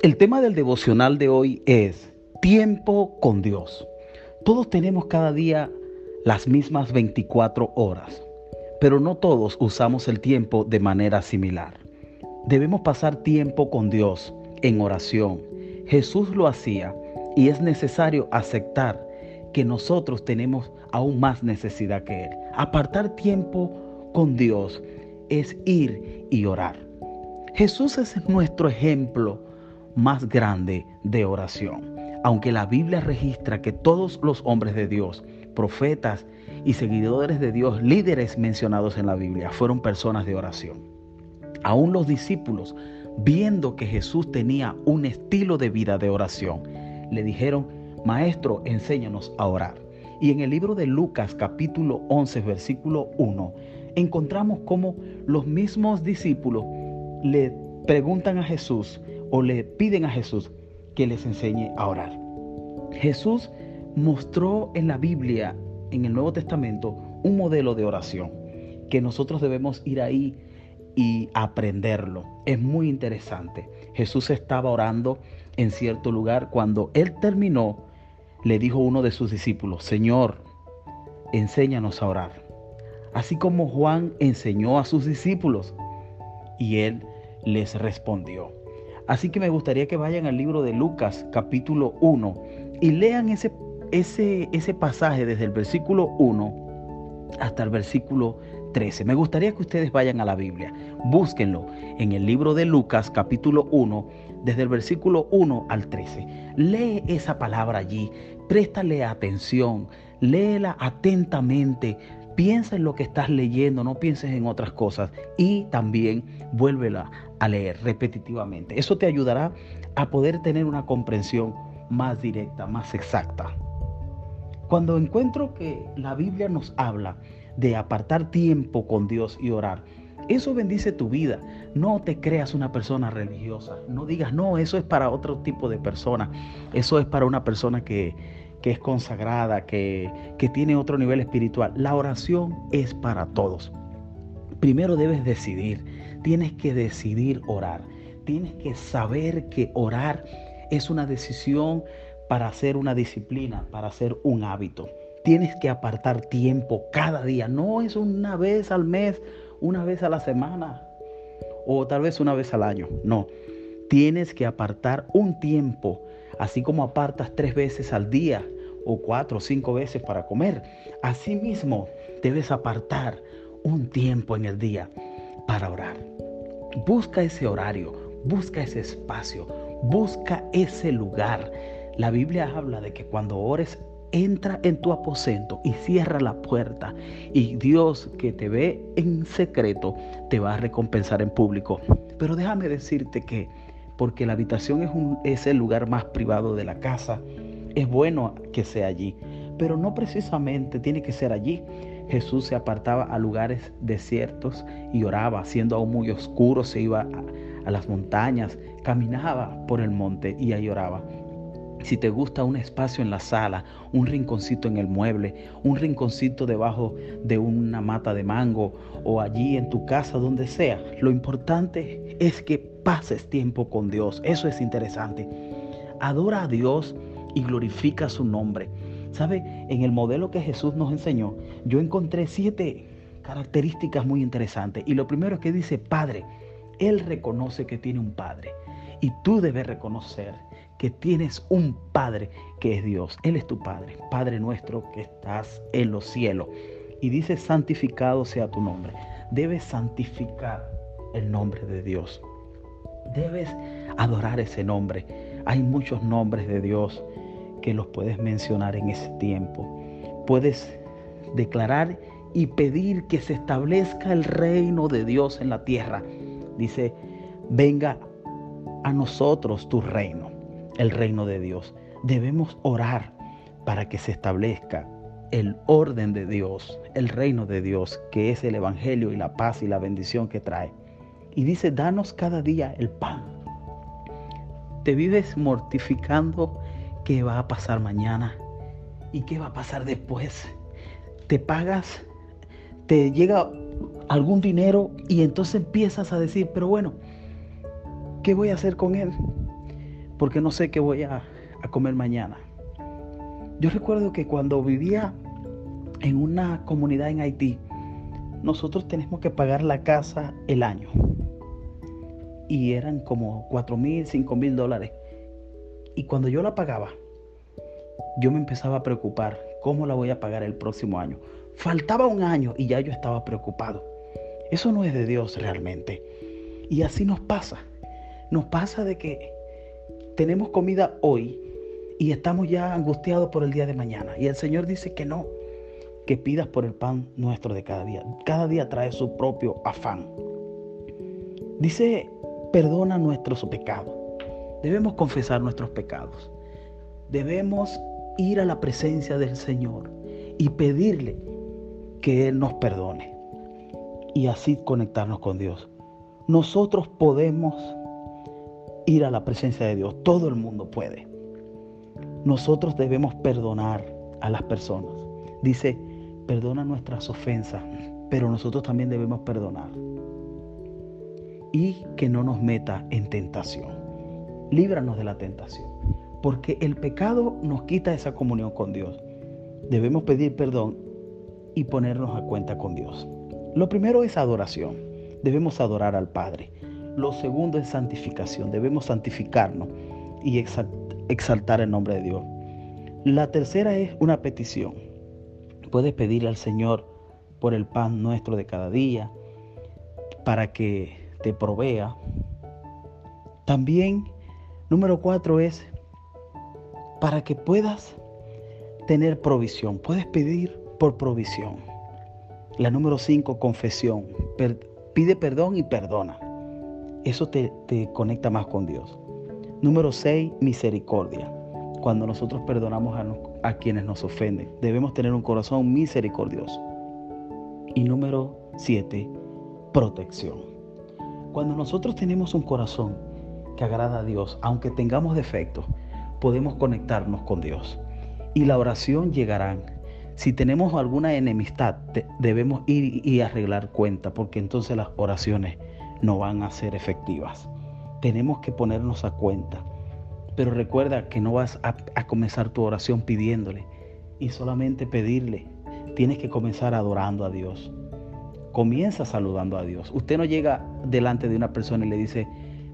El tema del devocional de hoy es tiempo con Dios. Todos tenemos cada día las mismas 24 horas, pero no todos usamos el tiempo de manera similar. Debemos pasar tiempo con Dios en oración. Jesús lo hacía y es necesario aceptar que nosotros tenemos aún más necesidad que Él. Apartar tiempo con Dios es ir y orar. Jesús es nuestro ejemplo más grande de oración. Aunque la Biblia registra que todos los hombres de Dios, profetas y seguidores de Dios, líderes mencionados en la Biblia, fueron personas de oración. Aún los discípulos, viendo que Jesús tenía un estilo de vida de oración, le dijeron, Maestro, enséñanos a orar. Y en el libro de Lucas capítulo 11, versículo 1, encontramos cómo los mismos discípulos le preguntan a Jesús, o le piden a Jesús que les enseñe a orar. Jesús mostró en la Biblia, en el Nuevo Testamento, un modelo de oración que nosotros debemos ir ahí y aprenderlo. Es muy interesante. Jesús estaba orando en cierto lugar. Cuando él terminó, le dijo uno de sus discípulos, Señor, enséñanos a orar. Así como Juan enseñó a sus discípulos. Y él les respondió. Así que me gustaría que vayan al libro de Lucas capítulo 1 y lean ese, ese, ese pasaje desde el versículo 1 hasta el versículo 13. Me gustaría que ustedes vayan a la Biblia, búsquenlo en el libro de Lucas capítulo 1 desde el versículo 1 al 13. Lee esa palabra allí, préstale atención, léela atentamente, piensa en lo que estás leyendo, no pienses en otras cosas. Y también vuélvela a leer repetitivamente. Eso te ayudará a poder tener una comprensión más directa, más exacta. Cuando encuentro que la Biblia nos habla de apartar tiempo con Dios y orar, eso bendice tu vida. No te creas una persona religiosa. No digas, no, eso es para otro tipo de persona. Eso es para una persona que, que es consagrada, que, que tiene otro nivel espiritual. La oración es para todos. Primero debes decidir, tienes que decidir orar. Tienes que saber que orar es una decisión para hacer una disciplina, para hacer un hábito. Tienes que apartar tiempo cada día. No es una vez al mes, una vez a la semana o tal vez una vez al año. No. Tienes que apartar un tiempo Así como apartas tres veces al día o cuatro o cinco veces para comer, asimismo debes apartar un tiempo en el día para orar. Busca ese horario, busca ese espacio, busca ese lugar. La Biblia habla de que cuando ores, entra en tu aposento y cierra la puerta. Y Dios que te ve en secreto te va a recompensar en público. Pero déjame decirte que porque la habitación es, un, el lugar más privado de la casa. Es bueno que sea allí, pero no precisamente tiene que ser allí. Jesús se apartaba a lugares desiertos y oraba, siendo aún muy oscuro, se iba a, las montañas, caminaba por el monte y ahí oraba. Si te gusta un espacio en la sala, un rinconcito en el mueble, un rinconcito debajo de una mata de mango o allí en tu casa, donde sea, lo importante es que pases tiempo con Dios. Eso es interesante. Adora a Dios y glorifica su nombre. ¿Sabe? En el modelo que Jesús nos enseñó, yo encontré siete características muy interesantes. Y lo primero es que dice Padre. Él reconoce que tiene un Padre. Y tú debes reconocer que tienes un Padre que es Dios. Él es tu Padre, Padre nuestro que estás en los cielos. Y dice, santificado sea tu nombre. Debes santificar el nombre de Dios. Debes adorar ese nombre. Hay muchos nombres de Dios que los puedes mencionar en ese tiempo. Puedes declarar y pedir que se establezca el reino de Dios en la tierra. Dice, venga a nosotros tu reino el reino de Dios. Debemos orar para que se establezca el orden de Dios, el reino de Dios, que es el Evangelio y la paz y la bendición que trae. Y dice, danos cada día el pan. Te vives mortificando qué va a pasar mañana y qué va a pasar después. Te pagas, te llega algún dinero y entonces empiezas a decir, pero bueno, ¿qué voy a hacer con él? porque no sé qué voy a, comer mañana. Yo recuerdo que cuando vivía en una comunidad en Haití, nosotros tenemos que pagar la casa el año. Y eran como 4 mil, 5 mil dólares. Y cuando yo la pagaba, yo me empezaba a preocupar, ¿cómo la voy a pagar el próximo año? Faltaba un año y ya yo estaba preocupado. Eso no es de Dios realmente. Y así nos pasa. Nos pasa de que tenemos comida hoy y estamos ya angustiados por el día de mañana. Y el Señor dice que no, que pidas por el pan nuestro de cada día. Cada día trae su propio afán. Dice, perdona nuestros pecados. Debemos confesar nuestros pecados. Debemos ir a la presencia del Señor y pedirle que Él nos perdone y así conectarnos con Dios. Nosotros podemos ir a la presencia de Dios. Todo el mundo puede. Nosotros debemos perdonar a las personas. Dice, perdona nuestras ofensas, pero nosotros también debemos perdonar. Y que no nos meta en tentación. Líbranos de la tentación, porque el pecado nos quita esa comunión con Dios. Debemos pedir perdón y ponernos a cuenta con Dios. Lo primero es adoración. Debemos adorar al Padre. Lo segundo es santificación. Debemos santificarnos y exaltar el nombre de Dios. La tercera es una petición. Puedes pedirle al Señor por el pan nuestro de cada día, para que te provea. También, número cuatro es para que puedas tener provisión. Puedes pedir por provisión. La número cinco, confesión. pide perdón y perdona. Eso te, te conecta más con Dios. Número seis, misericordia cuando nosotros perdonamos a, quienes nos ofenden. Debemos tener un corazón misericordioso. Y número siete, protección. Cuando nosotros tenemos un corazón que agrada a Dios, aunque tengamos defectos, podemos conectarnos con Dios. Y la oración llegará. Si tenemos alguna enemistad, debemos ir y arreglar cuenta, porque entonces las oraciones no van a ser efectivas. Tenemos que ponernos a cuenta pero recuerda que no vas a, comenzar tu oración pidiéndole y solamente pedirle. Tienes que comenzar adorando a Dios. Comienza saludando a Dios. Usted no llega delante de una persona y le dice,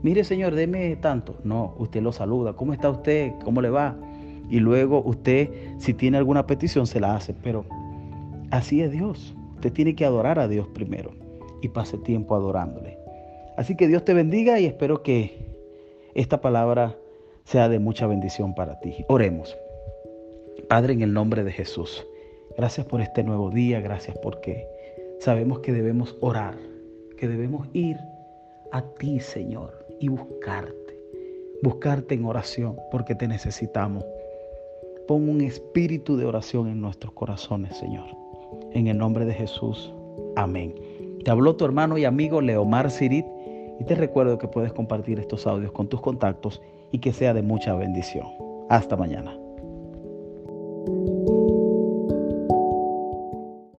mire Señor, deme tanto. No, usted lo saluda. ¿Cómo está usted? ¿Cómo le va? Y luego usted, si tiene alguna petición, se la hace. Pero así es Dios. Usted tiene que adorar a Dios primero y pase tiempo adorándole. Así que Dios te bendiga y espero que esta palabra sea de mucha bendición para ti. Oremos. Padre, en el nombre de Jesús, gracias por este nuevo día, gracias porque sabemos que debemos orar, que debemos ir a ti, Señor, y buscarte, buscarte en oración, porque te necesitamos. Pon un espíritu de oración en nuestros corazones, Señor. En el nombre de Jesús. Amén. Te habló tu hermano y amigo Leomar Sirit y te recuerdo que puedes compartir estos audios con tus contactos y que sea de mucha bendición. Hasta mañana.